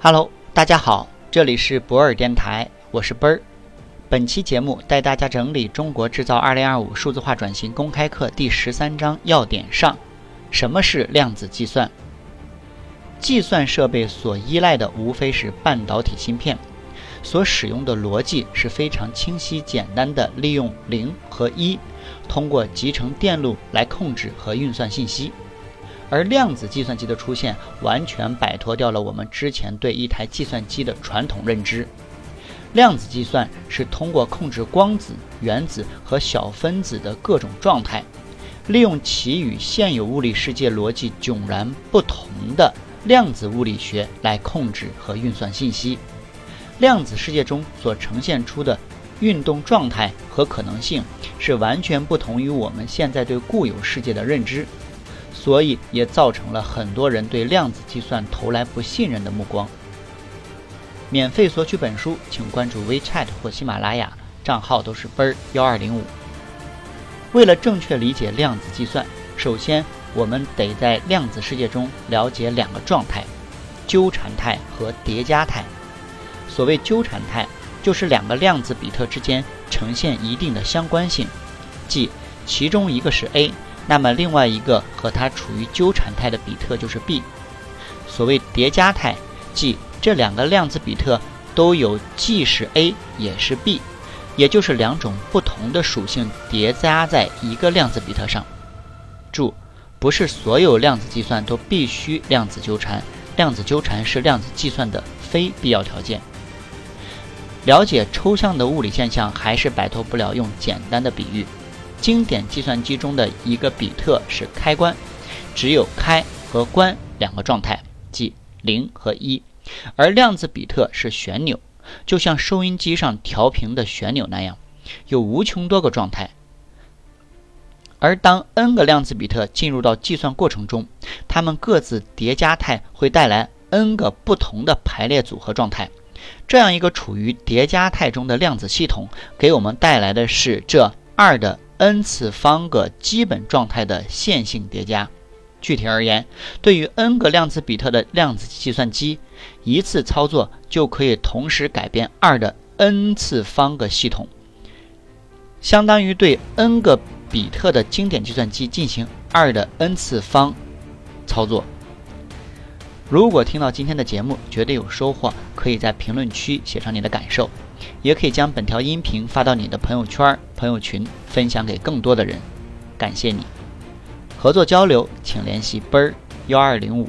Hello，大家好，这里是博尔电台，我是奔儿。本期节目带大家整理《中国制造2025》数字化转型公开课第十三章要点上：什么是量子计算？计算设备所依赖的无非是半导体芯片，所使用的逻辑是非常清晰简单的，利用零和一，通过集成电路来控制和运算信息。而量子计算机的出现，完全摆脱掉了我们之前对一台计算机的传统认知。量子计算是通过控制光子、原子和小分子的各种状态，利用其与现有物理世界逻辑迥然不同的量子物理学来控制和运算信息。量子世界中所呈现出的运动状态和可能性，是完全不同于我们现在对固有世界的认知。所以也造成了很多人对量子计算投来不信任的目光。免费索取本书，请关注 WeChat 或喜马拉雅，账号都是奔儿幺二零五。为了正确理解量子计算，首先我们得在量子世界中了解两个状态：纠缠态和叠加态。所谓纠缠态，就是两个量子比特之间呈现一定的相关性，即其中一个是 A。那么另外一个和它处于纠缠态的比特就是 B。所谓叠加态，即这两个量子比特都有既是 A 也是 B，也就是两种不同的属性叠加在一个量子比特上。注：不是所有量子计算都必须量子纠缠，量子纠缠是量子计算的非必要条件。了解抽象的物理现象，还是摆脱不了用简单的比喻。经典计算机中的一个比特是开关，只有开和关两个状态，即零和一；而量子比特是旋钮，就像收音机上调频的旋钮那样，有无穷多个状态。而当 n 个量子比特进入到计算过程中，它们各自叠加态会带来 n 个不同的排列组合状态。这样一个处于叠加态中的量子系统，给我们带来的是这二的。N 次方个基本状态的线性叠加。具体而言，对于 n 个量子比特的量子计算机，一次操作就可以同时改变二的 n 次方个系统，相当于对 n 个比特的经典计算机进行二的 n 次方操作。如果听到今天的节目觉得有收获，可以在评论区写上你的感受。也可以将本条音频发到你的朋友圈、朋友群，分享给更多的人。感谢你，合作交流请联系奔儿幺二零五。